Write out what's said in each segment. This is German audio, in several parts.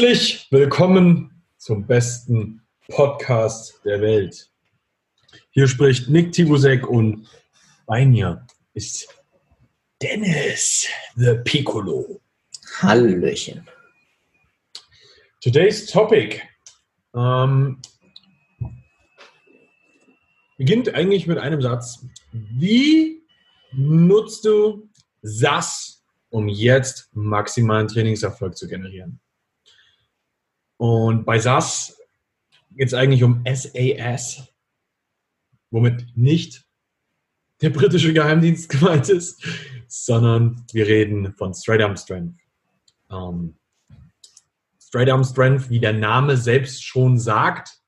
Herzlich willkommen zum besten Podcast der Welt. Hier spricht Nick Tibusek und bei mir ist Dennis the Piccolo. Hallöchen. Today's topic ähm, beginnt eigentlich mit einem Satz. Wie nutzt du SAS, um jetzt maximalen Trainingserfolg zu generieren? Und bei SAS geht es eigentlich um SAS, womit nicht der britische Geheimdienst gemeint ist, sondern wir reden von Straight Arm Strength. Ähm, Straight Arm Strength, wie der Name selbst schon sagt,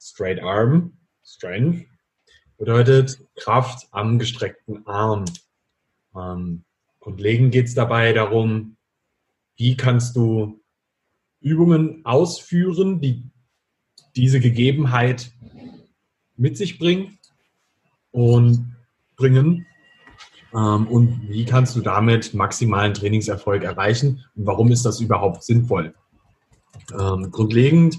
Straight Arm Strength bedeutet Kraft am gestreckten Arm. Ähm, grundlegend geht es dabei darum, wie kannst du Übungen ausführen, die diese Gegebenheit mit sich bringen und bringen. Ähm, und wie kannst du damit maximalen Trainingserfolg erreichen? Und warum ist das überhaupt sinnvoll? Ähm, grundlegend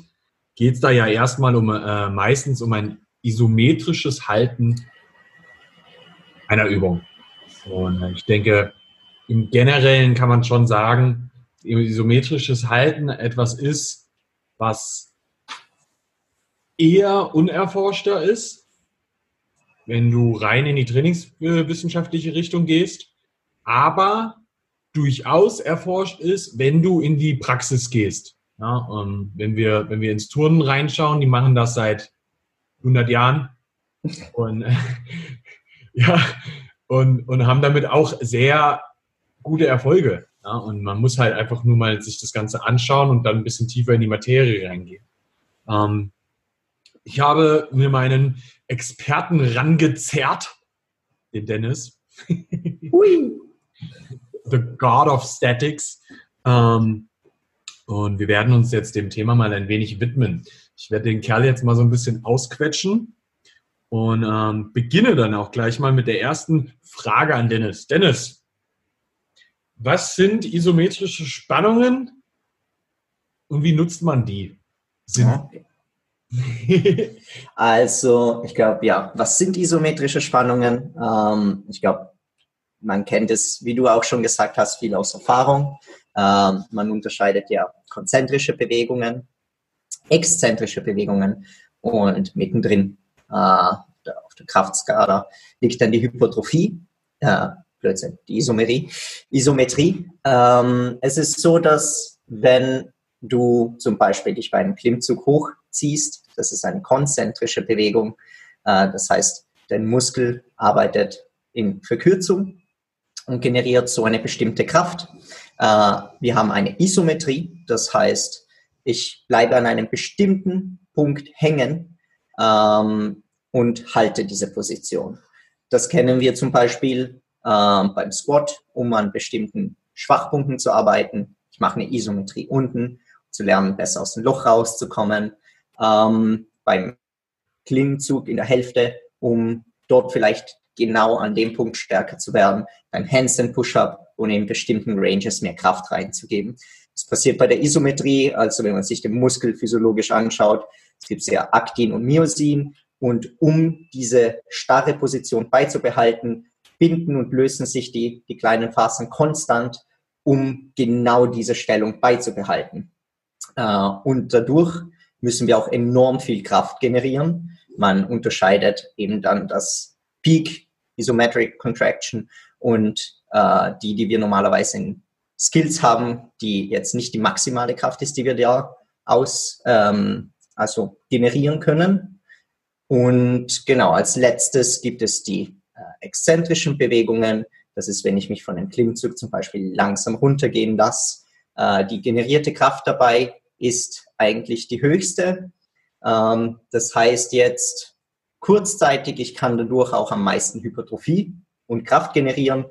geht es da ja erstmal um äh, meistens um ein isometrisches Halten einer Übung. Und ich denke, im Generellen kann man schon sagen, isometrisches Halten etwas ist, was eher unerforschter ist, wenn du rein in die trainingswissenschaftliche Richtung gehst, aber durchaus erforscht ist, wenn du in die Praxis gehst. Ja, wenn, wir, wenn wir ins Turnen reinschauen, die machen das seit 100 Jahren und, ja, und, und haben damit auch sehr gute Erfolge. Ja, und man muss halt einfach nur mal sich das Ganze anschauen und dann ein bisschen tiefer in die Materie reingehen. Ähm, ich habe mir meinen Experten rangezerrt, den Dennis. Hui. The God of Statics. Ähm, und wir werden uns jetzt dem Thema mal ein wenig widmen. Ich werde den Kerl jetzt mal so ein bisschen ausquetschen und ähm, beginne dann auch gleich mal mit der ersten Frage an Dennis. Dennis, was sind isometrische Spannungen und wie nutzt man die? Sind also, ich glaube, ja, was sind isometrische Spannungen? Ähm, ich glaube, man kennt es, wie du auch schon gesagt hast, viel aus Erfahrung. Ähm, man unterscheidet ja konzentrische Bewegungen, exzentrische Bewegungen und mittendrin äh, auf der Kraftskala liegt dann die Hypertrophie, äh, Blödsinn, die Isomerie. Isometrie. Ähm, es ist so, dass wenn du zum Beispiel dich bei einem Klimmzug hochziehst, das ist eine konzentrische Bewegung, äh, das heißt, dein Muskel arbeitet in Verkürzung und generiert so eine bestimmte Kraft. Äh, wir haben eine Isometrie, das heißt, ich bleibe an einem bestimmten Punkt hängen ähm, und halte diese Position. Das kennen wir zum Beispiel ähm, beim Squat, um an bestimmten Schwachpunkten zu arbeiten. Ich mache eine Isometrie unten, zu lernen, besser aus dem Loch rauszukommen. Ähm, beim Klingenzug in der Hälfte, um dort vielleicht genau an dem Punkt stärker zu werden. Beim Handstand Push-Up, um in bestimmten Ranges mehr Kraft reinzugeben. Das passiert bei der Isometrie, also wenn man sich den Muskel physiologisch anschaut. Es gibt ja Aktin und Myosin. Und um diese starre Position beizubehalten, binden und lösen sich die, die kleinen Fasern konstant, um genau diese Stellung beizubehalten. Äh, und dadurch müssen wir auch enorm viel Kraft generieren. Man unterscheidet eben dann das Peak Isometric Contraction und äh, die, die wir normalerweise in Skills haben, die jetzt nicht die maximale Kraft ist, die wir da aus, ähm, also generieren können. Und genau, als letztes gibt es die exzentrischen Bewegungen. Das ist, wenn ich mich von einem Klimmzug zum Beispiel langsam runtergehen lasse. Äh, die generierte Kraft dabei ist eigentlich die höchste. Ähm, das heißt jetzt kurzzeitig, ich kann dadurch auch am meisten Hypertrophie und Kraft generieren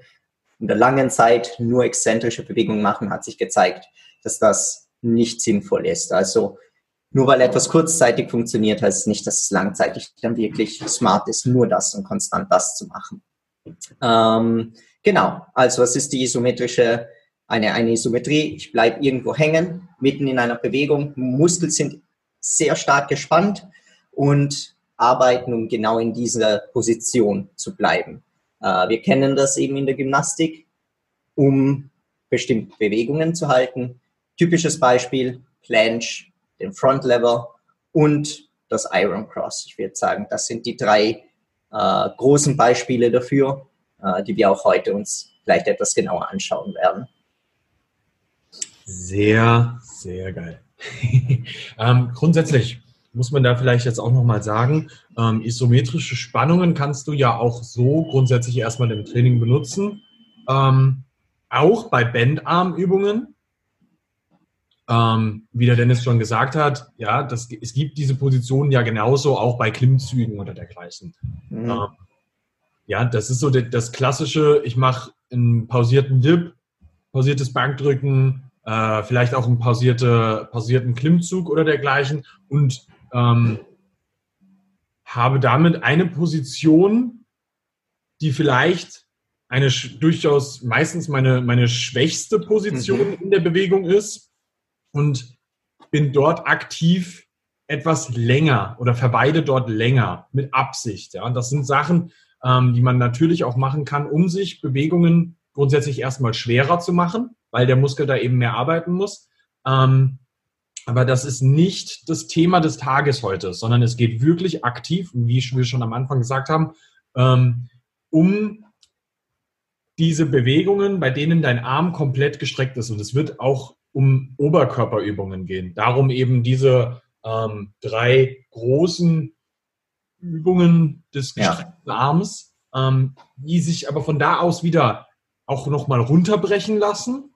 in der langen Zeit nur exzentrische Bewegungen machen, hat sich gezeigt, dass das nicht sinnvoll ist. Also nur weil etwas kurzzeitig funktioniert, heißt es nicht, dass es langzeitig dann wirklich smart ist, nur das und konstant das zu machen. Ähm, genau, also was ist die isometrische, eine, eine Isometrie? Ich bleibe irgendwo hängen mitten in einer Bewegung, Muskeln sind sehr stark gespannt und arbeiten, um genau in dieser Position zu bleiben. Äh, wir kennen das eben in der Gymnastik, um bestimmte Bewegungen zu halten. Typisches Beispiel, Planche, den Front Lever und das Iron Cross. Ich würde sagen, das sind die drei äh, großen Beispiele dafür, äh, die wir auch heute uns vielleicht etwas genauer anschauen werden. Sehr, sehr geil. ähm, grundsätzlich muss man da vielleicht jetzt auch nochmal sagen, ähm, isometrische Spannungen kannst du ja auch so grundsätzlich erstmal im Training benutzen. Ähm, auch bei Bandarmübungen. Ähm, wie der Dennis schon gesagt hat, ja, das, es gibt diese Positionen ja genauso auch bei Klimmzügen oder dergleichen. Mhm. Ähm, ja, das ist so das, das klassische, ich mache einen pausierten Dip, pausiertes Bankdrücken, äh, vielleicht auch einen pausierte, pausierten Klimmzug oder dergleichen und ähm, habe damit eine Position, die vielleicht eine durchaus meistens meine, meine schwächste Position mhm. in der Bewegung ist und bin dort aktiv etwas länger oder verweile dort länger mit Absicht. Ja, und das sind Sachen, ähm, die man natürlich auch machen kann, um sich Bewegungen grundsätzlich erstmal schwerer zu machen, weil der Muskel da eben mehr arbeiten muss. Ähm, aber das ist nicht das Thema des Tages heute, sondern es geht wirklich aktiv, wie wir schon am Anfang gesagt haben, ähm, um diese Bewegungen, bei denen dein Arm komplett gestreckt ist. Und es wird auch um Oberkörperübungen gehen. Darum eben diese ähm, drei großen Übungen des gestreckten ja. Arms, ähm, die sich aber von da aus wieder auch nochmal runterbrechen lassen,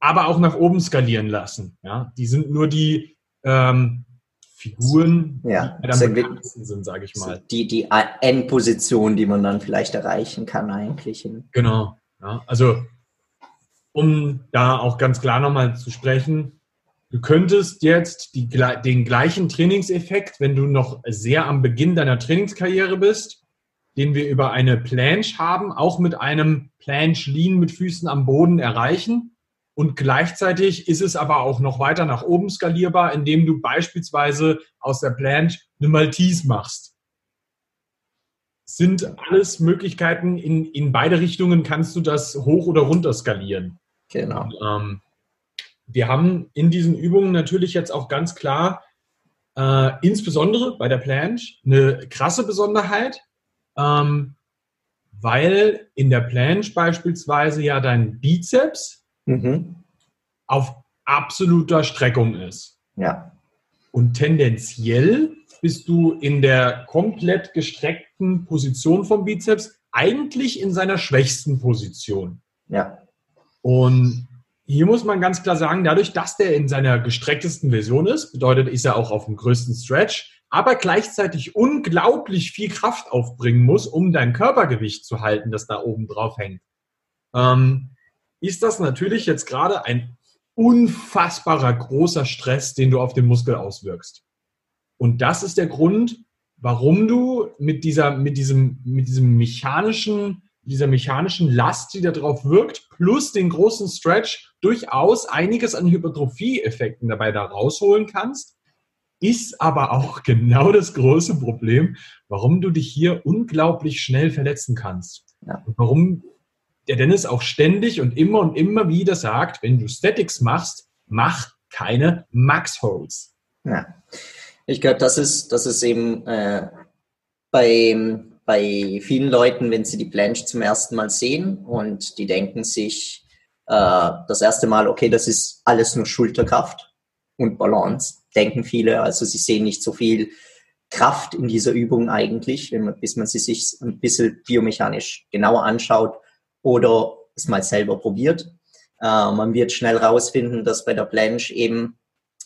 aber auch nach oben skalieren lassen. Ja? Die sind nur die ähm, Figuren, ja, die am bekanntesten sind, sage ich mal. Die, die Endposition, die man dann vielleicht erreichen kann eigentlich. Genau. Ja, also um da auch ganz klar nochmal zu sprechen, du könntest jetzt die, den gleichen Trainingseffekt, wenn du noch sehr am Beginn deiner Trainingskarriere bist, den wir über eine Planche haben, auch mit einem Planche Lean mit Füßen am Boden erreichen. Und gleichzeitig ist es aber auch noch weiter nach oben skalierbar, indem du beispielsweise aus der Planche eine Maltese machst. Sind alles Möglichkeiten, in, in beide Richtungen kannst du das hoch oder runter skalieren. Genau. Ähm, wir haben in diesen Übungen natürlich jetzt auch ganz klar, äh, insbesondere bei der Planche, eine krasse Besonderheit, ähm, weil in der Planche beispielsweise ja dein Bizeps mhm. auf absoluter Streckung ist. Ja. Und tendenziell bist du in der komplett gestreckten Position vom Bizeps eigentlich in seiner schwächsten Position. Ja. Und hier muss man ganz klar sagen, dadurch, dass der in seiner gestrecktesten Version ist, bedeutet, ist er auch auf dem größten Stretch, aber gleichzeitig unglaublich viel Kraft aufbringen muss, um dein Körpergewicht zu halten, das da oben drauf hängt. Ähm, ist das natürlich jetzt gerade ein unfassbarer großer Stress, den du auf den Muskel auswirkst. Und das ist der Grund, warum du mit dieser, mit diesem, mit diesem mechanischen dieser mechanischen Last, die da drauf wirkt, plus den großen Stretch durchaus einiges an Hypertrophie-Effekten dabei da rausholen kannst, ist aber auch genau das große Problem, warum du dich hier unglaublich schnell verletzen kannst. Ja. Und warum der Dennis auch ständig und immer und immer wieder sagt, wenn du Statics machst, mach keine Max-Holds. Ja, ich glaube, das ist, das ist eben äh, beim bei vielen Leuten, wenn sie die Planche zum ersten Mal sehen und die denken sich äh, das erste Mal, okay, das ist alles nur Schulterkraft und Balance, denken viele. Also sie sehen nicht so viel Kraft in dieser Übung eigentlich, wenn man, bis man sie sich ein bisschen biomechanisch genauer anschaut oder es mal selber probiert. Äh, man wird schnell rausfinden, dass bei der Planche eben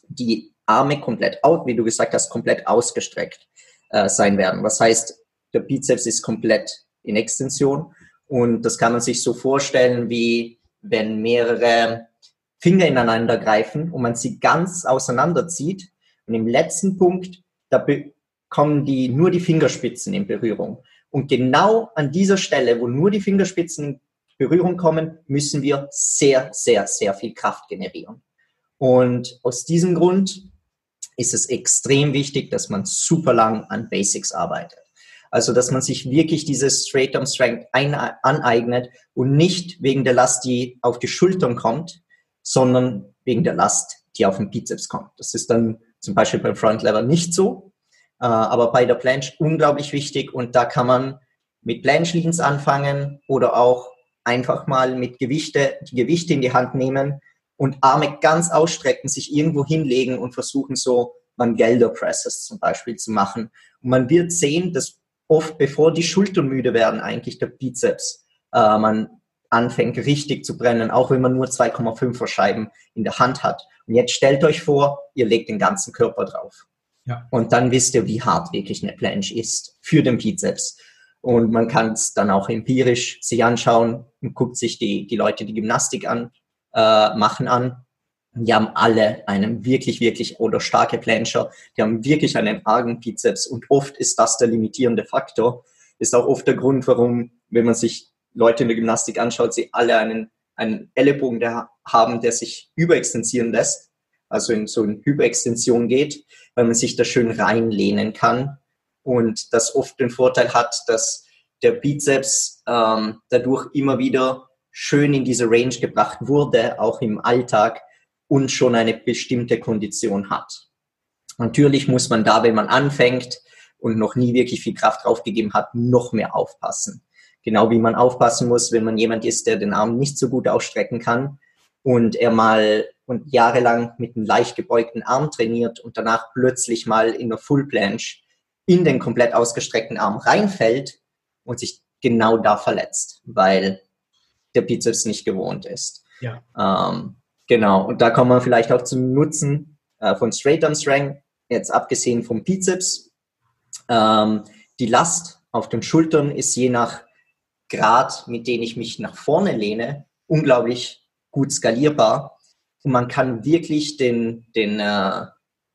die Arme komplett out, wie du gesagt hast, komplett ausgestreckt äh, sein werden. Was heißt, der Bizeps ist komplett in Extension. Und das kann man sich so vorstellen, wie wenn mehrere Finger ineinander greifen und man sie ganz auseinanderzieht. Und im letzten Punkt, da kommen die, nur die Fingerspitzen in Berührung. Und genau an dieser Stelle, wo nur die Fingerspitzen in Berührung kommen, müssen wir sehr, sehr, sehr viel Kraft generieren. Und aus diesem Grund ist es extrem wichtig, dass man super lang an Basics arbeitet. Also, dass man sich wirklich dieses Straight Arm Strength ein, aneignet und nicht wegen der Last, die auf die Schultern kommt, sondern wegen der Last, die auf den Bizeps kommt. Das ist dann zum Beispiel beim Front Lever nicht so, äh, aber bei der Planche unglaublich wichtig und da kann man mit Planche Leans anfangen oder auch einfach mal mit Gewichte, die Gewichte in die Hand nehmen und Arme ganz ausstrecken, sich irgendwo hinlegen und versuchen so Mangelder Presses zum Beispiel zu machen. Und man wird sehen, dass oft bevor die Schultern müde werden, eigentlich der Bizeps äh, man anfängt richtig zu brennen, auch wenn man nur 2,5er Scheiben in der Hand hat. Und jetzt stellt euch vor, ihr legt den ganzen Körper drauf. Ja. Und dann wisst ihr, wie hart wirklich eine Planche ist für den Bizeps. Und man kann es dann auch empirisch sich anschauen und guckt sich die, die Leute, die Gymnastik an, äh, machen an. Die haben alle einen wirklich, wirklich oder starke Plancher. Die haben wirklich einen argen Bizeps und oft ist das der limitierende Faktor. Ist auch oft der Grund, warum, wenn man sich Leute in der Gymnastik anschaut, sie alle einen, einen Ellenbogen der haben, der sich überextensieren lässt, also in so eine Hyperextension geht, weil man sich da schön reinlehnen kann und das oft den Vorteil hat, dass der Bizeps ähm, dadurch immer wieder schön in diese Range gebracht wurde, auch im Alltag und schon eine bestimmte Kondition hat. Natürlich muss man da, wenn man anfängt und noch nie wirklich viel Kraft draufgegeben hat, noch mehr aufpassen. Genau wie man aufpassen muss, wenn man jemand ist, der den Arm nicht so gut ausstrecken kann und er mal und jahrelang mit einem leicht gebeugten Arm trainiert und danach plötzlich mal in der Full Planche in den komplett ausgestreckten Arm reinfällt und sich genau da verletzt, weil der Bizeps nicht gewohnt ist. Ja. Ähm, genau. Und da kommen wir vielleicht auch zum Nutzen äh, von Straight Arm Strength, jetzt abgesehen vom Bizeps. Ähm, die Last auf den Schultern ist je nach Grad, mit dem ich mich nach vorne lehne, unglaublich gut skalierbar. Und man kann wirklich den, den, äh,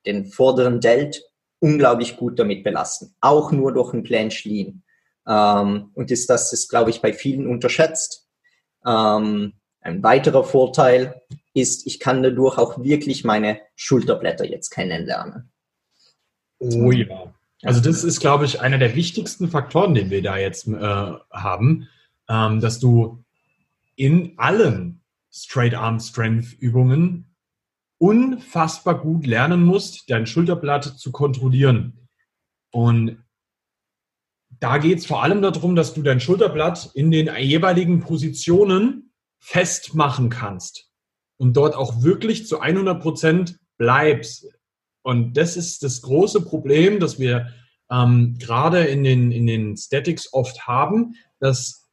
den vorderen Delt unglaublich gut damit belasten. Auch nur durch ein Planche Lean. Ähm, und ist, das ist, glaube ich, bei vielen unterschätzt. Ähm, ein weiterer Vorteil ist, ich kann dadurch auch wirklich meine Schulterblätter jetzt kennenlernen. Oh ja. Also das ist, glaube ich, einer der wichtigsten Faktoren, den wir da jetzt äh, haben, ähm, dass du in allen Straight Arm Strength Übungen unfassbar gut lernen musst, dein Schulterblatt zu kontrollieren. Und da geht es vor allem darum, dass du dein Schulterblatt in den jeweiligen Positionen festmachen kannst und dort auch wirklich zu 100 Prozent bleibst. Und das ist das große Problem, das wir ähm, gerade in den, in den Statics oft haben, dass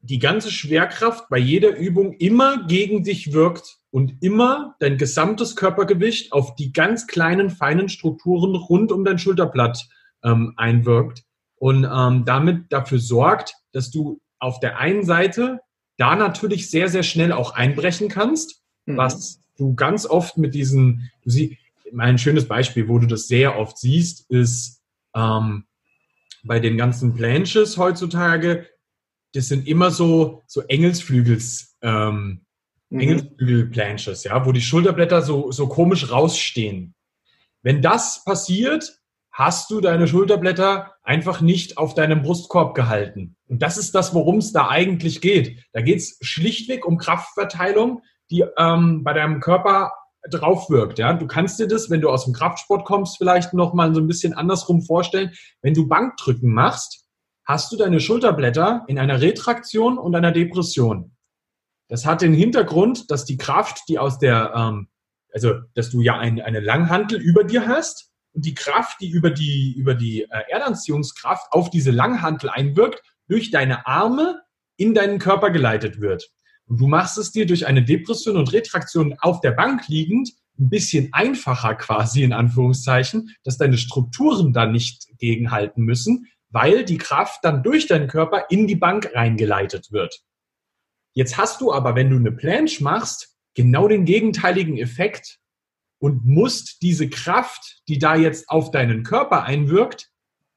die ganze Schwerkraft bei jeder Übung immer gegen dich wirkt und immer dein gesamtes Körpergewicht auf die ganz kleinen, feinen Strukturen rund um dein Schulterblatt ähm, einwirkt und ähm, damit dafür sorgt, dass du auf der einen Seite da natürlich sehr, sehr schnell auch einbrechen kannst, mhm. was du ganz oft mit diesen, du siehst, ein schönes Beispiel, wo du das sehr oft siehst, ist ähm, bei den ganzen Planches heutzutage, das sind immer so, so Engelsflügels, ähm, mhm. Engelsflügelplanches, ja, wo die Schulterblätter so, so komisch rausstehen. Wenn das passiert, hast du deine Schulterblätter einfach nicht auf deinem Brustkorb gehalten. Und das ist das, worum es da eigentlich geht. Da geht es schlichtweg um Kraftverteilung, die ähm, bei deinem Körper drauf wirkt. Ja? Du kannst dir das, wenn du aus dem Kraftsport kommst, vielleicht noch mal so ein bisschen andersrum vorstellen. Wenn du Bankdrücken machst, hast du deine Schulterblätter in einer Retraktion und einer Depression. Das hat den Hintergrund, dass die Kraft, die aus der, ähm, also dass du ja ein, eine Langhantel über dir hast und die Kraft, die über die, über die äh, Erdanziehungskraft auf diese Langhantel einwirkt, durch deine Arme in deinen Körper geleitet wird. Und du machst es dir durch eine Depression und Retraktion auf der Bank liegend ein bisschen einfacher quasi in Anführungszeichen, dass deine Strukturen da nicht gegenhalten müssen, weil die Kraft dann durch deinen Körper in die Bank reingeleitet wird. Jetzt hast du aber, wenn du eine Planche machst, genau den gegenteiligen Effekt und musst diese Kraft, die da jetzt auf deinen Körper einwirkt,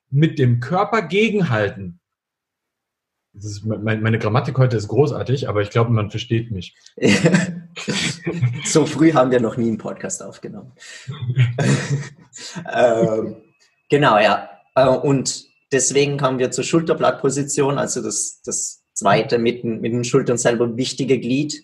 mit dem Körper gegenhalten. ist, mein, meine Grammatik heute ist großartig, aber ich glaube, man versteht mich. so früh haben wir noch nie einen Podcast aufgenommen. ähm, genau, ja. Äh, und deswegen kommen wir zur Schulterblattposition, also das, das zweite mit, mit den Schultern selber wichtige Glied.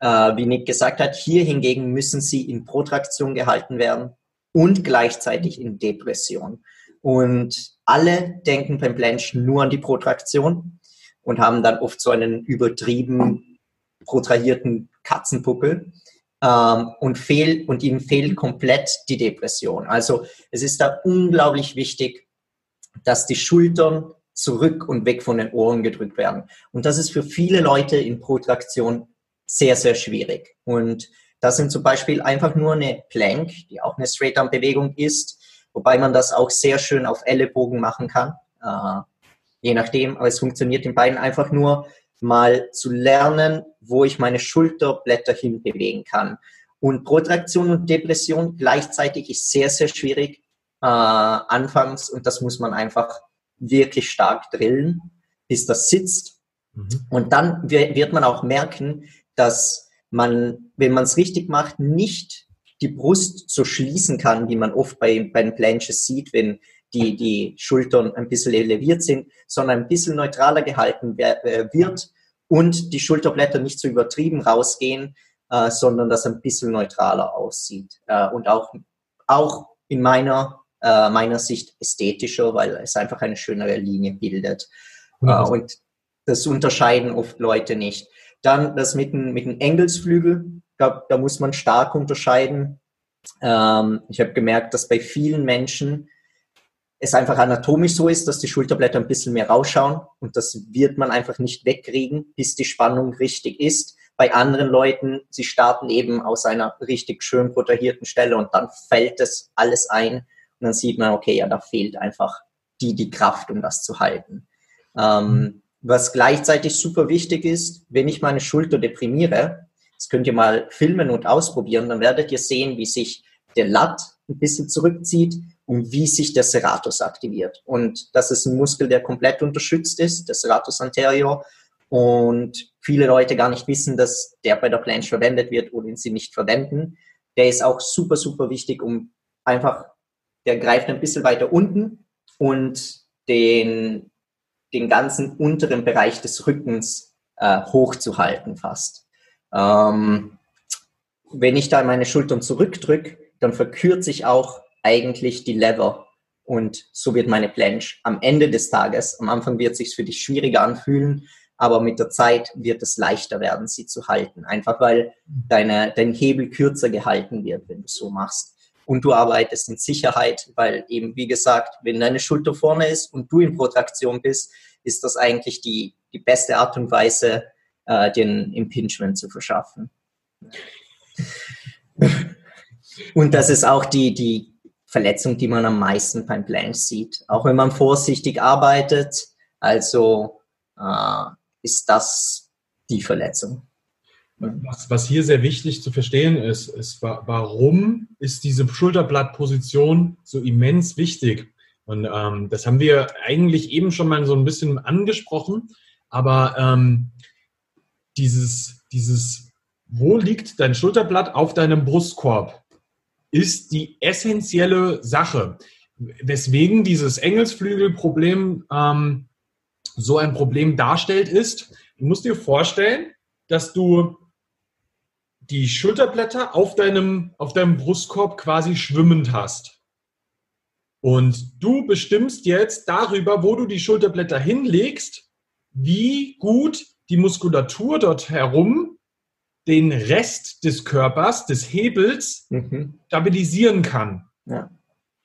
Äh, wie Nick gesagt hat, hier hingegen müssen sie in Protraktion gehalten werden und gleichzeitig in Depression. Und alle denken beim Planche nur an die Protraktion und haben dann oft so einen übertrieben protrahierten Katzenpuppel ähm, und, fehl, und ihnen fehlt komplett die Depression. Also es ist da unglaublich wichtig, dass die Schultern zurück und weg von den Ohren gedrückt werden. Und das ist für viele Leute in Protraktion sehr, sehr schwierig. Und das sind zum Beispiel einfach nur eine Plank, die auch eine Straight-Arm-Bewegung ist, wobei man das auch sehr schön auf Ellenbogen machen kann. Äh, je nachdem, aber es funktioniert in beiden einfach nur mal zu lernen, wo ich meine Schulterblätter hinbewegen kann. Und Protraktion und Depression gleichzeitig ist sehr, sehr schwierig äh, anfangs und das muss man einfach wirklich stark drillen, bis das sitzt. Mhm. Und dann wird man auch merken, dass man, wenn man es richtig macht, nicht die Brust so schließen kann, wie man oft bei, bei den Planches sieht, wenn die, die Schultern ein bisschen eleviert sind, sondern ein bisschen neutraler gehalten äh, wird und die Schulterblätter nicht so übertrieben rausgehen, äh, sondern das ein bisschen neutraler aussieht. Äh, und auch, auch in meiner, äh, meiner Sicht ästhetischer, weil es einfach eine schönere Linie bildet. Äh, und das unterscheiden oft Leute nicht. Dann das mit dem, mit dem Engelsflügel, da, da muss man stark unterscheiden. Ähm, ich habe gemerkt, dass bei vielen Menschen es einfach anatomisch so ist, dass die Schulterblätter ein bisschen mehr rausschauen und das wird man einfach nicht wegkriegen, bis die Spannung richtig ist. Bei anderen Leuten, sie starten eben aus einer richtig schön protagierten Stelle und dann fällt es alles ein und dann sieht man, okay, ja, da fehlt einfach die, die Kraft, um das zu halten. Ähm, was gleichzeitig super wichtig ist, wenn ich meine Schulter deprimiere, das könnt ihr mal filmen und ausprobieren, dann werdet ihr sehen, wie sich der Lat ein bisschen zurückzieht und wie sich der Serratus aktiviert. Und das ist ein Muskel, der komplett unterstützt ist, der Serratus anterior. Und viele Leute gar nicht wissen, dass der bei der Planche verwendet wird oder ihn sie nicht verwenden. Der ist auch super, super wichtig, um einfach, der greift ein bisschen weiter unten und den, den ganzen unteren Bereich des Rückens äh, hochzuhalten fast. Ähm, wenn ich da meine Schultern zurückdrücke, dann verkürzt sich auch eigentlich die Lever. Und so wird meine Planche am Ende des Tages, am Anfang wird es sich für dich schwieriger anfühlen, aber mit der Zeit wird es leichter werden, sie zu halten. Einfach weil deine, dein Hebel kürzer gehalten wird, wenn du so machst. Und du arbeitest in Sicherheit, weil eben, wie gesagt, wenn deine Schulter vorne ist und du in Protraktion bist, ist das eigentlich die, die beste Art und Weise, äh, den Impingement zu verschaffen. Und das ist auch die, die Verletzung, die man am meisten beim Blanche sieht. Auch wenn man vorsichtig arbeitet, also äh, ist das die Verletzung. Was, was, hier sehr wichtig zu verstehen ist, ist, warum ist diese Schulterblattposition so immens wichtig? Und ähm, das haben wir eigentlich eben schon mal so ein bisschen angesprochen, aber ähm, dieses, dieses, wo liegt dein Schulterblatt auf deinem Brustkorb? ist die essentielle Sache. Weswegen dieses Engelsflügelproblem ähm, so ein Problem darstellt, ist, du musst dir vorstellen, dass du die Schulterblätter auf deinem, auf deinem Brustkorb quasi schwimmend hast. Und du bestimmst jetzt darüber, wo du die Schulterblätter hinlegst, wie gut die Muskulatur dort herum den Rest des Körpers, des Hebels, mhm. stabilisieren kann. Ja.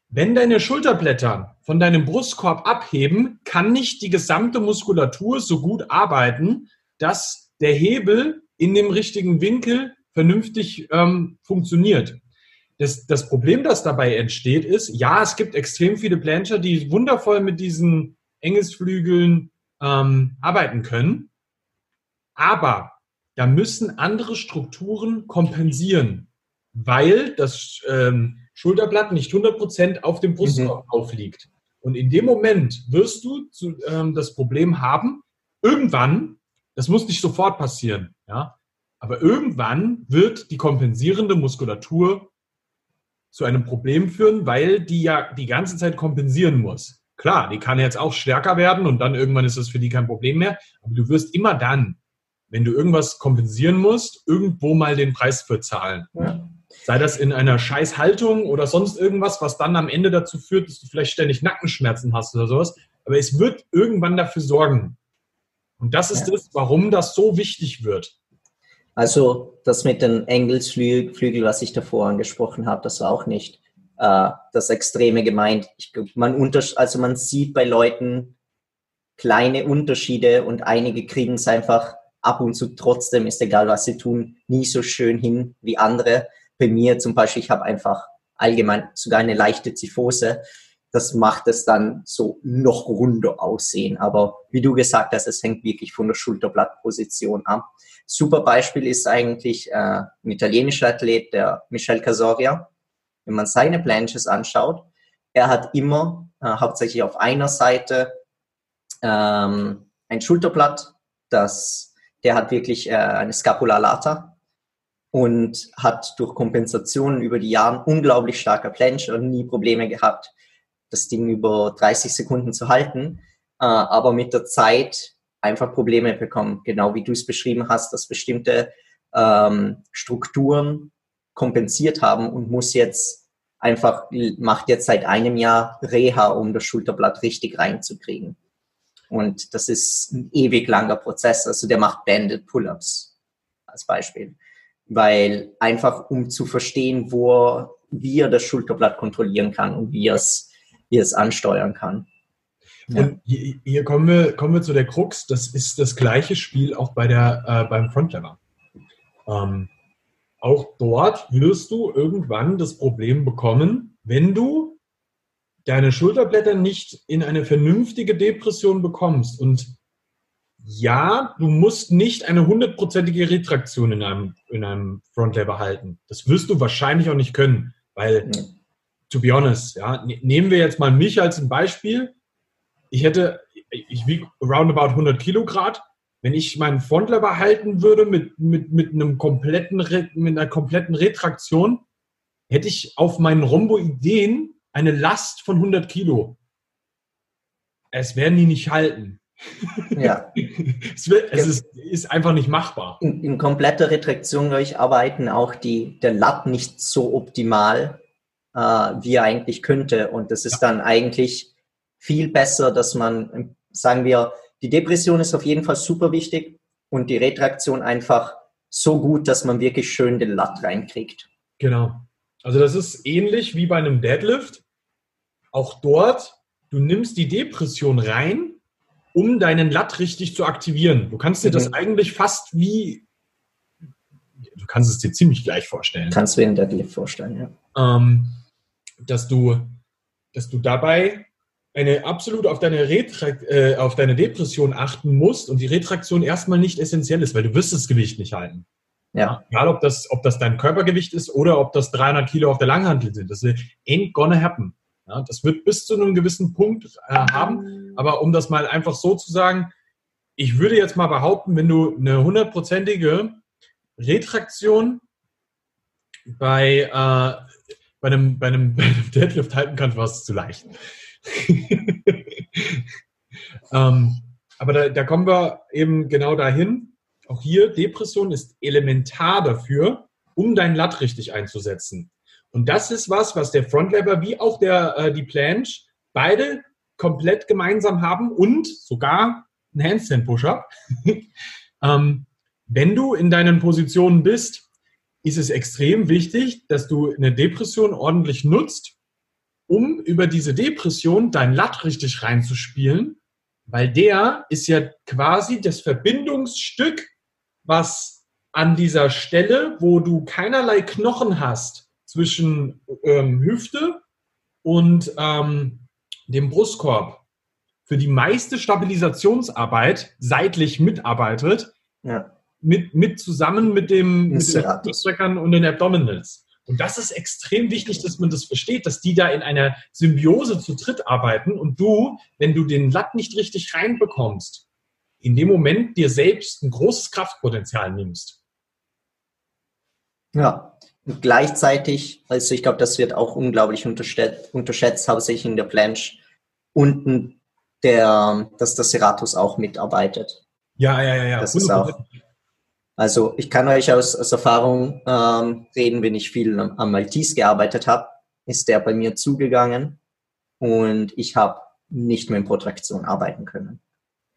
Wenn deine Schulterblätter von deinem Brustkorb abheben, kann nicht die gesamte Muskulatur so gut arbeiten, dass der Hebel in dem richtigen Winkel vernünftig ähm, funktioniert. Das, das Problem, das dabei entsteht, ist, ja, es gibt extrem viele Plancher, die wundervoll mit diesen Engelsflügeln ähm, arbeiten können. Aber da müssen andere Strukturen kompensieren, weil das ähm, Schulterblatt nicht 100% auf dem Brustkorb mhm. aufliegt. Und in dem Moment wirst du zu, ähm, das Problem haben, irgendwann, das muss nicht sofort passieren, ja, aber irgendwann wird die kompensierende Muskulatur zu einem Problem führen, weil die ja die ganze Zeit kompensieren muss. Klar, die kann jetzt auch stärker werden und dann irgendwann ist das für die kein Problem mehr, aber du wirst immer dann, wenn du irgendwas kompensieren musst, irgendwo mal den Preis für zahlen. Ja. Sei das in einer Scheißhaltung oder sonst irgendwas, was dann am Ende dazu führt, dass du vielleicht ständig Nackenschmerzen hast oder sowas. Aber es wird irgendwann dafür sorgen. Und das ist ja. das, warum das so wichtig wird. Also das mit den Engelsflügel, was ich davor angesprochen habe, das war auch nicht äh, das Extreme gemeint. Ich, man unter, also man sieht bei Leuten kleine Unterschiede und einige kriegen es einfach ab und zu trotzdem, ist egal was sie tun, nie so schön hin wie andere. Bei mir zum Beispiel, ich habe einfach allgemein sogar eine leichte Zyphose. Das macht es dann so noch runder aussehen. Aber wie du gesagt hast, es hängt wirklich von der Schulterblattposition ab. Super Beispiel ist eigentlich äh, ein italienischer Athlet, der Michel Casoria. Wenn man seine Planches anschaut, er hat immer äh, hauptsächlich auf einer Seite ähm, ein Schulterblatt, das, der hat wirklich äh, eine Scapula lata und hat durch Kompensationen über die Jahre unglaublich starker Planche und nie Probleme gehabt, das Ding über 30 Sekunden zu halten, äh, aber mit der Zeit einfach Probleme bekommen, genau wie du es beschrieben hast, dass bestimmte ähm, Strukturen kompensiert haben und muss jetzt einfach, macht jetzt seit einem Jahr Reha, um das Schulterblatt richtig reinzukriegen. Und das ist ein ewig langer Prozess. Also der macht Banded Pull-ups als Beispiel. Weil einfach um zu verstehen, wo, wie er das Schulterblatt kontrollieren kann und wie er es, wie es ansteuern kann. Ja. Und hier, hier, kommen, wir, kommen wir zu der Krux. Das ist das gleiche Spiel auch bei der, äh, beim Frontlever. Ähm, auch dort wirst du irgendwann das Problem bekommen, wenn du deine Schulterblätter nicht in eine vernünftige Depression bekommst. Und ja, du musst nicht eine hundertprozentige Retraktion in einem, in einem Frontlever halten. Das wirst du wahrscheinlich auch nicht können, weil, mhm. To be honest, ja, ne, nehmen wir jetzt mal mich als ein Beispiel. Ich hätte, ich wiege roundabout 100 Kilogramm wenn ich meinen Frontlever halten würde mit, mit, mit, einem kompletten, mit einer kompletten Retraktion, hätte ich auf meinen Rhomboideen eine Last von 100 Kilo. Es werden die nicht halten. Ja. es, wird, es ist, ist, einfach nicht machbar. In, in kompletter Retraktion, glaube ich, arbeiten auch die, der Latt nicht so optimal, äh, wie er eigentlich könnte. Und das ist dann eigentlich viel besser, dass man, sagen wir, die Depression ist auf jeden Fall super wichtig und die Retraktion einfach so gut, dass man wirklich schön den Latt reinkriegt. Genau. Also das ist ähnlich wie bei einem Deadlift. Auch dort, du nimmst die Depression rein, um deinen Latt richtig zu aktivieren. Du kannst dir mhm. das eigentlich fast wie, du kannst es dir ziemlich gleich vorstellen. Kannst du dir einen Deadlift vorstellen, ja. Ähm, dass du, dass du dabei eine absolut auf deine, Retrakt, äh, auf deine Depression achten musst und die Retraktion erstmal nicht essentiell ist, weil du wirst das Gewicht nicht halten. Ja. Egal, ob das, ob das dein Körpergewicht ist oder ob das 300 Kilo auf der Langhantel sind. Das ain't gonna happen. Ja, das wird bis zu einem gewissen Punkt äh, haben. Aber um das mal einfach so zu sagen, ich würde jetzt mal behaupten, wenn du eine hundertprozentige Retraktion bei, äh, bei, einem, bei, einem, bei einem Deadlift halten kannst, war es zu leicht. ähm, aber da, da kommen wir eben genau dahin. Auch hier, Depression ist elementar dafür, um dein Latt richtig einzusetzen. Und das ist was, was der Frontlever wie auch der, äh, die Planche beide komplett gemeinsam haben und sogar ein Handstand Push-Up. ähm, wenn du in deinen Positionen bist, ist es extrem wichtig, dass du eine Depression ordentlich nutzt um über diese Depression dein Latt richtig reinzuspielen, weil der ist ja quasi das Verbindungsstück, was an dieser Stelle, wo du keinerlei Knochen hast zwischen ähm, Hüfte und ähm, dem Brustkorb, für die meiste Stabilisationsarbeit seitlich mitarbeitet, ja. Mit, mit zusammen mit dem, mit den und den Abdominals. Und das ist extrem wichtig, dass man das versteht, dass die da in einer Symbiose zu dritt arbeiten und du, wenn du den Latt nicht richtig reinbekommst, in dem Moment dir selbst ein großes Kraftpotenzial nimmst. Ja, und gleichzeitig, also ich glaube, das wird auch unglaublich unterschätzt, unterschätzt hauptsächlich in der Planche, unten der, dass der Seratus auch mitarbeitet. Ja, ja, ja, ja. Das ist auch, also ich kann euch aus, aus Erfahrung ähm, reden, wenn ich viel am, am Maltese gearbeitet habe, ist der bei mir zugegangen und ich habe nicht mehr in Protraktion arbeiten können.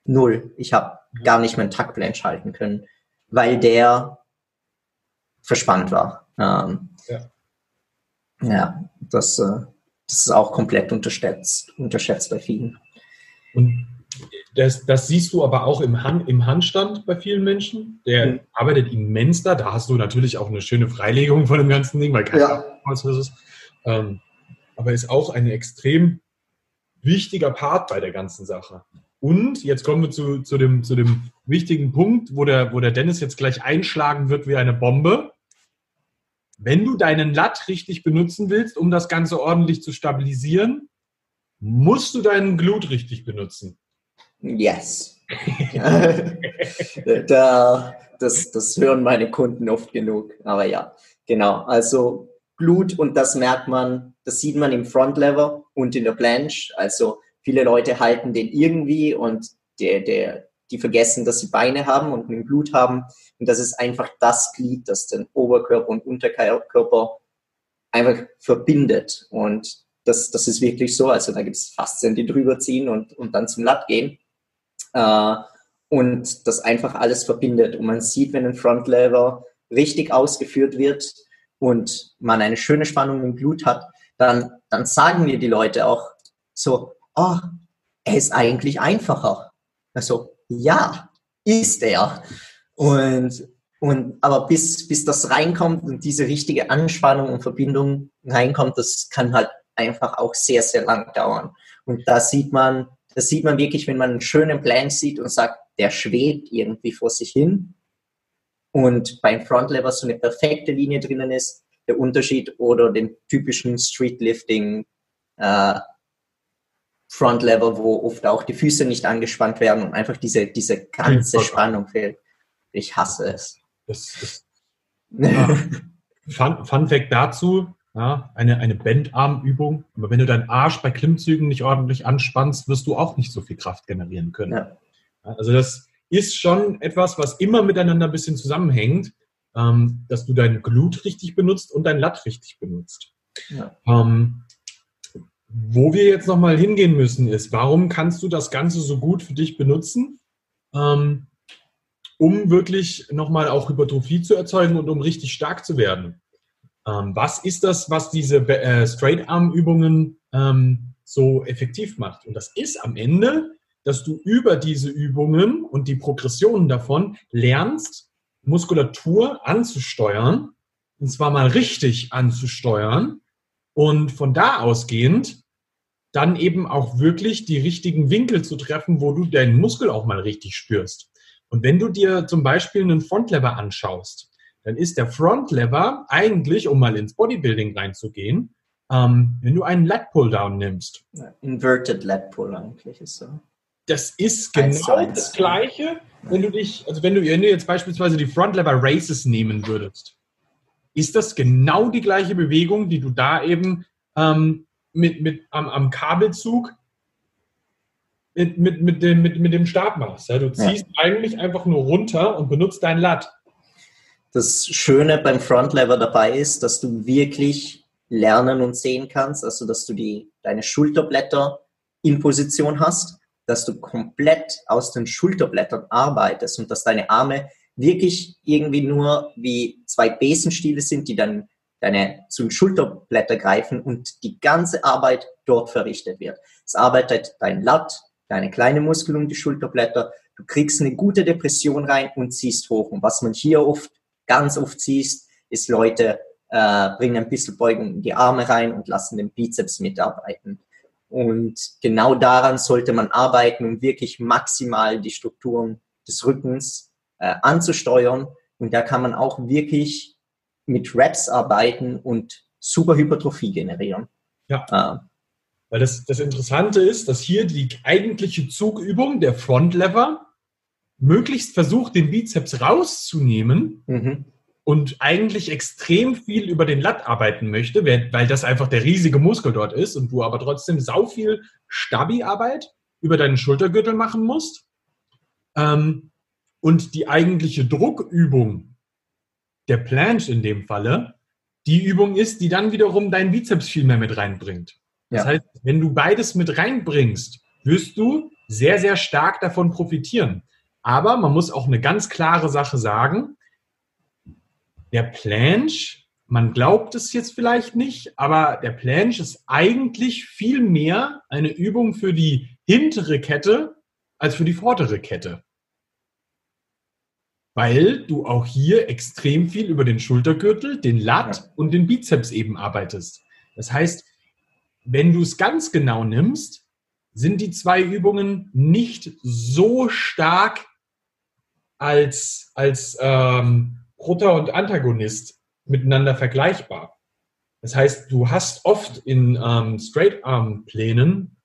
Null. Ich habe mhm. gar nicht mehr einen Taktplan schalten können, weil der verspannt war. Ähm, ja. ja, das, äh, das ist auch komplett unterschätzt, unterschätzt bei vielen. Und das, das siehst du aber auch im, Hand, im Handstand bei vielen Menschen. Der mhm. arbeitet immens da. Da hast du natürlich auch eine schöne Freilegung von dem ganzen Ding, weil kein ja. was ist. Ähm, aber ist auch ein extrem wichtiger Part bei der ganzen Sache. Und jetzt kommen wir zu, zu, dem, zu dem wichtigen Punkt, wo der, wo der Dennis jetzt gleich einschlagen wird wie eine Bombe. Wenn du deinen Latt richtig benutzen willst, um das Ganze ordentlich zu stabilisieren, musst du deinen Glut richtig benutzen. Yes. da, das, das hören meine Kunden oft genug. Aber ja, genau. Also Glut und das merkt man, das sieht man im Frontlever und in der Planche. Also viele Leute halten den irgendwie und der, der, die vergessen, dass sie Beine haben und einen Blut haben. Und das ist einfach das Glied, das den Oberkörper und Unterkörper einfach verbindet. Und das, das ist wirklich so. Also da gibt es Faszien, die drüber ziehen und, und dann zum Latt gehen. Äh, und das einfach alles verbindet. Und man sieht, wenn ein Frontlever richtig ausgeführt wird und man eine schöne Spannung im Blut hat, dann, dann sagen mir die Leute auch so, oh, er ist eigentlich einfacher. Also, ja, ist er. Und, und, aber bis, bis das reinkommt und diese richtige Anspannung und Verbindung reinkommt, das kann halt einfach auch sehr, sehr lang dauern. Und da sieht man, das sieht man wirklich, wenn man einen schönen Plan sieht und sagt, der schwebt irgendwie vor sich hin. Und beim Frontlever so eine perfekte Linie drinnen ist, der Unterschied oder den typischen Streetlifting äh, Frontlever, wo oft auch die Füße nicht angespannt werden und einfach diese, diese ganze Spannung fehlt. Ich hasse es. Das, das, ja. Fun, Fun Fact dazu, ja, eine, eine Bendarmübung. Aber wenn du deinen Arsch bei Klimmzügen nicht ordentlich anspannst, wirst du auch nicht so viel Kraft generieren können. Ja. Also das ist schon etwas, was immer miteinander ein bisschen zusammenhängt, ähm, dass du dein Glut richtig benutzt und dein Latt richtig benutzt. Ja. Ähm, wo wir jetzt nochmal hingehen müssen, ist, warum kannst du das Ganze so gut für dich benutzen, ähm, um wirklich nochmal auch Hypertrophie zu erzeugen und um richtig stark zu werden? Ähm, was ist das, was diese äh, Straight-Arm-Übungen ähm, so effektiv macht? Und das ist am Ende, dass du über diese Übungen und die Progressionen davon lernst, Muskulatur anzusteuern, und zwar mal richtig anzusteuern und von da ausgehend dann eben auch wirklich die richtigen Winkel zu treffen, wo du deinen Muskel auch mal richtig spürst. Und wenn du dir zum Beispiel einen Frontlever anschaust, dann ist der Front Lever eigentlich, um mal ins Bodybuilding reinzugehen, ähm, wenn du einen Lat Pull-Down nimmst. Inverted Lat Pull eigentlich ist so. Das ist genau das Gleiche, wenn du dich, also wenn du, wenn du jetzt beispielsweise die Front Lever Races nehmen würdest, ist das genau die gleiche Bewegung, die du da eben ähm, mit, mit, am, am Kabelzug mit, mit, mit, dem, mit, mit dem Stab machst. Ja? Du ziehst ja. eigentlich einfach nur runter und benutzt dein Lat. Das Schöne beim Frontlever dabei ist, dass du wirklich lernen und sehen kannst, also dass du die, deine Schulterblätter in Position hast, dass du komplett aus den Schulterblättern arbeitest und dass deine Arme wirklich irgendwie nur wie zwei Besenstiele sind, die dann deine zu den Schulterblätter greifen und die ganze Arbeit dort verrichtet wird. Es arbeitet dein Lat, deine kleine Muskel um die Schulterblätter. Du kriegst eine gute Depression rein und ziehst hoch. Und was man hier oft ganz oft siehst, ist Leute äh, bringen ein bisschen Beugung in die Arme rein und lassen den Bizeps mitarbeiten. Und genau daran sollte man arbeiten, um wirklich maximal die Strukturen des Rückens äh, anzusteuern. Und da kann man auch wirklich mit Reps arbeiten und super Hypertrophie generieren. Ja. Äh, Weil das, das Interessante ist, dass hier die eigentliche Zugübung, der Front Lever, möglichst versucht, den Bizeps rauszunehmen Mhm. und eigentlich extrem viel über den Lat arbeiten möchte, weil das einfach der riesige Muskel dort ist und du aber trotzdem sau viel Stabi-Arbeit über deinen Schultergürtel machen musst. Ähm, und die eigentliche Druckübung, der Planche in dem Falle, die Übung ist, die dann wiederum deinen Bizeps viel mehr mit reinbringt. Das Ja. heißt, wenn du beides mit reinbringst, wirst du sehr, sehr stark davon profitieren. Aber man muss auch eine ganz klare Sache sagen. Der Planche, man glaubt es jetzt vielleicht nicht, aber der Planche ist eigentlich viel mehr eine Übung für die hintere Kette als für die vordere Kette. Weil du auch hier extrem viel über den Schultergürtel, den Lat Ja. und den Bizeps eben arbeitest. Das heißt, wenn du es ganz genau nimmst, sind die zwei Übungen nicht so stark als, als ähm, Prota und Antagonist miteinander vergleichbar. Das heißt, du hast oft in ähm, Straight-Arm-Plänen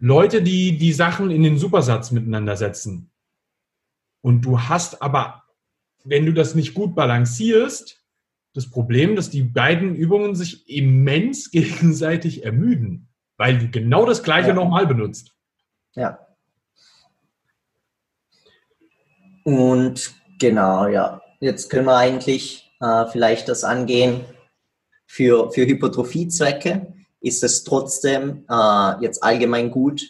Leute, die die Sachen in den Supersatz miteinander setzen. Und du hast aber, wenn du das nicht gut balancierst, das Problem, dass die beiden Übungen sich immens gegenseitig ermüden, weil du genau das gleiche Ja. nochmal benutzt. Ja. Und genau, ja. Jetzt können wir eigentlich äh, vielleicht das angehen. Für, für Hypertrophiezwecke ist es trotzdem äh, jetzt allgemein gut,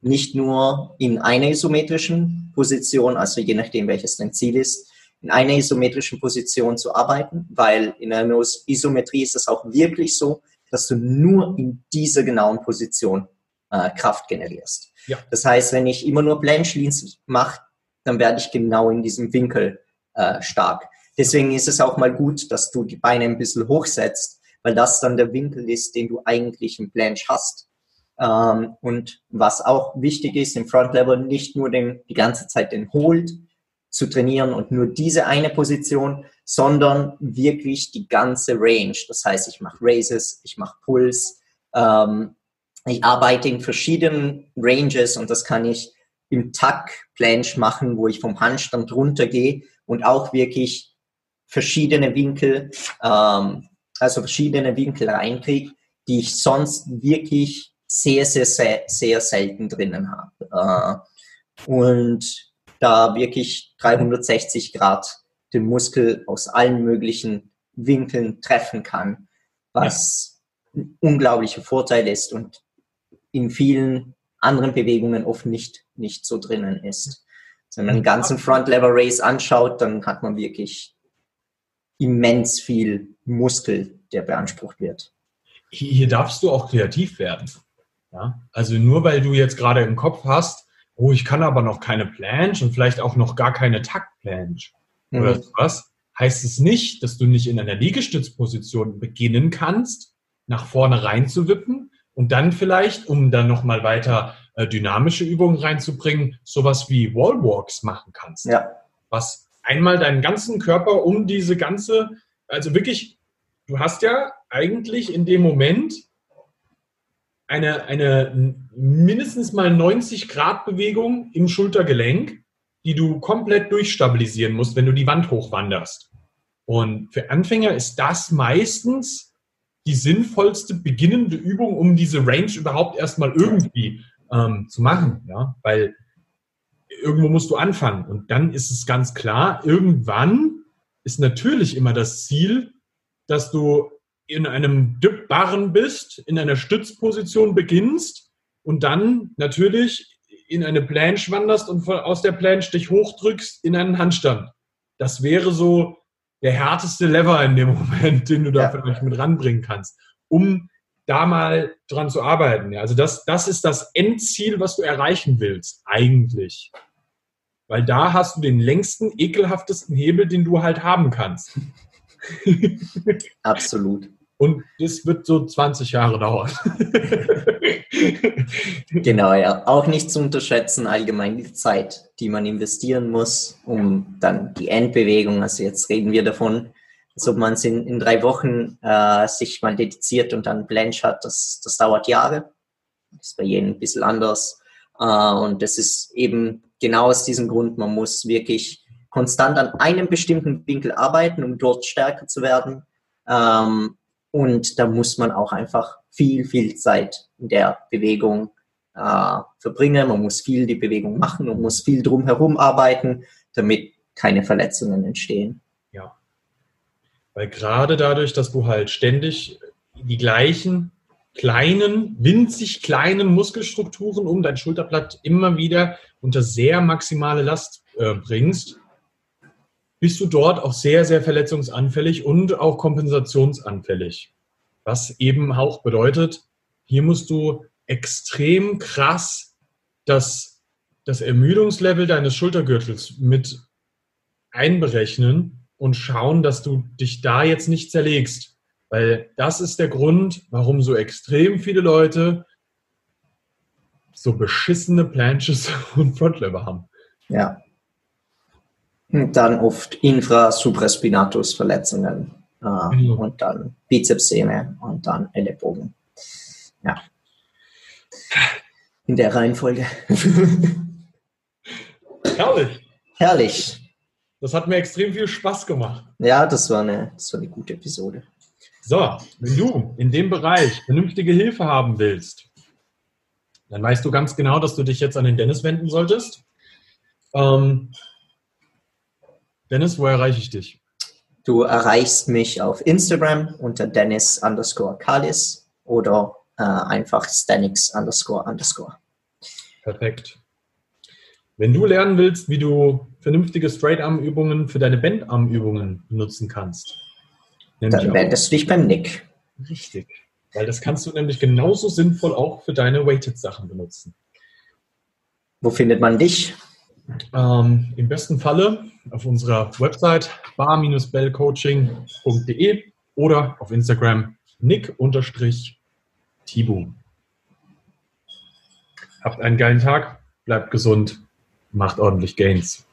nicht nur in einer isometrischen Position, also je nachdem, welches dein Ziel ist, in einer isometrischen Position zu arbeiten, weil in einer Isometrie ist es auch wirklich so, dass du nur in dieser genauen Position äh, Kraft generierst. Ja. Das heißt, wenn ich immer nur Planche Leans mache, dann werde ich genau in diesem Winkel äh, stark. Deswegen ist es auch mal gut, dass du die Beine ein bisschen hochsetzt, weil das dann der Winkel ist, den du eigentlich im Planche hast. Ähm, und was auch wichtig ist im Front Lever, nicht nur den, die ganze Zeit den Hold zu trainieren und nur diese eine Position, sondern wirklich die ganze Range. Das heißt, ich mache Raises, ich mache Pulls, ähm, ich arbeite in verschiedenen Ranges und das kann ich im Tuck Planche machen, wo ich vom Handstand runtergehe und auch wirklich verschiedene Winkel, ähm, also verschiedene Winkel reinkriege, die ich sonst wirklich sehr, sehr, sehr, sehr selten drinnen habe. Äh, und da wirklich 360 Grad den Muskel aus allen möglichen Winkeln treffen kann, was ein unglaublicher Vorteil ist und in vielen anderen Bewegungen oft nicht, nicht so drinnen ist. Wenn man einen ganzen Front Lever Race anschaut, dann hat man wirklich immens viel Muskel, der beansprucht wird. Hier darfst du auch kreativ werden. Ja? Also nur weil du jetzt gerade im Kopf hast, oh, ich kann aber noch keine Planche und vielleicht auch noch gar keine Takt-Planche oder Mhm. was, heißt es nicht, dass du nicht in einer Liegestützposition beginnen kannst, nach vorne reinzuwippen und dann vielleicht, um dann nochmal weiter äh, dynamische Übungen reinzubringen, sowas wie Wallwalks machen kannst. Ja, was einmal deinen ganzen Körper um diese ganze, also wirklich, du hast ja eigentlich in dem Moment eine, eine mindestens mal 90 Grad Bewegung im Schultergelenk, die du komplett durchstabilisieren musst, wenn du die Wand hochwanderst. Und für Anfänger ist das meistens die sinnvollste beginnende Übung, um diese Range überhaupt erstmal irgendwie ähm, zu machen. Ja? Weil irgendwo musst du anfangen. Und dann ist es ganz klar, irgendwann ist natürlich immer das Ziel, dass du in einem Dip-Barren bist, in einer Stützposition beginnst und dann natürlich in eine Planche wanderst und aus der Planche dich hochdrückst in einen Handstand. Das wäre so der härteste Lever in dem Moment, den du da Ja. vielleicht mit ranbringen kannst, um da mal dran zu arbeiten. Ja, also das, das ist das Endziel, was du erreichen willst, eigentlich. Weil da hast du den längsten, ekelhaftesten Hebel, den du halt haben kannst. absolut. Und das wird so 20 Jahre dauern. Genau, ja. Auch nicht zu unterschätzen, allgemein die Zeit, die man investieren muss, um dann die Endbewegung, also jetzt reden wir davon, als ob man es in, in drei Wochen äh, sich mal dediziert und dann Blanche hat, das, das dauert Jahre. ist bei jedem ein bisschen anders. Äh, und das ist eben genau aus diesem Grund, man muss wirklich konstant an einem bestimmten Winkel arbeiten, um dort stärker zu werden. Ähm, und da muss man auch einfach viel, viel Zeit in der Bewegung äh, verbringen. Man muss viel die Bewegung machen und muss viel drumherum arbeiten, damit keine Verletzungen entstehen. Ja. Weil gerade dadurch, dass du halt ständig die gleichen kleinen, winzig kleinen Muskelstrukturen um dein Schulterblatt immer wieder unter sehr maximale Last äh, bringst, bist du dort auch sehr, sehr verletzungsanfällig und auch kompensationsanfällig. Was eben auch bedeutet, hier musst du extrem krass das, das Ermüdungslevel deines Schultergürtels mit einberechnen und schauen, dass du dich da jetzt nicht zerlegst. Weil das ist der Grund, warum so extrem viele Leute so beschissene Planches und Frontlever haben. Ja. Und dann oft Infrasupraspinatus-Verletzungen äh, mhm. und dann Bizepssehne und dann Ellenbogen. Ja. In der Reihenfolge. Herrlich. Herrlich. Das hat mir extrem viel Spaß gemacht. Ja, das war eine, das war eine gute Episode. So, wenn du in dem Bereich vernünftige Hilfe haben willst, dann weißt du ganz genau, dass du dich jetzt an den Dennis wenden solltest. Ähm, Dennis, wo erreiche ich dich? Du erreichst mich auf Instagram unter Dennis underscore Kalis oder äh, einfach Stanix underscore underscore. Perfekt. Wenn du lernen willst, wie du vernünftige Straight-Arm-Übungen für deine Bend-Arm-Übungen benutzen kannst, dann wendest du dich beim Nick. Richtig. Weil das kannst du nämlich genauso sinnvoll auch für deine Weighted-Sachen benutzen. Wo findet man dich? Ähm, Im besten Falle auf unserer Website bar-bellcoaching.de oder auf Instagram nick-tibu. Habt einen geilen Tag, bleibt gesund, macht ordentlich Gains.